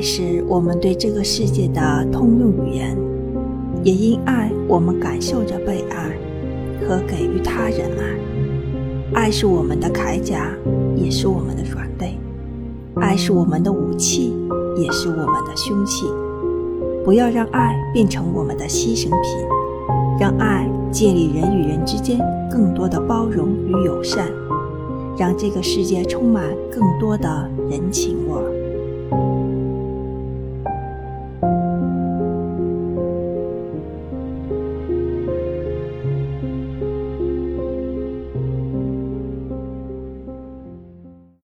爱是我们对这个世界的通用语言，也因爱，我们感受着被爱和给予他人爱。爱是我们的铠甲，也是我们的软肋；爱是我们的武器，也是我们的凶器。不要让爱变成我们的牺牲品，让爱建立人与人之间更多的包容与友善，让这个世界充满更多的人情味。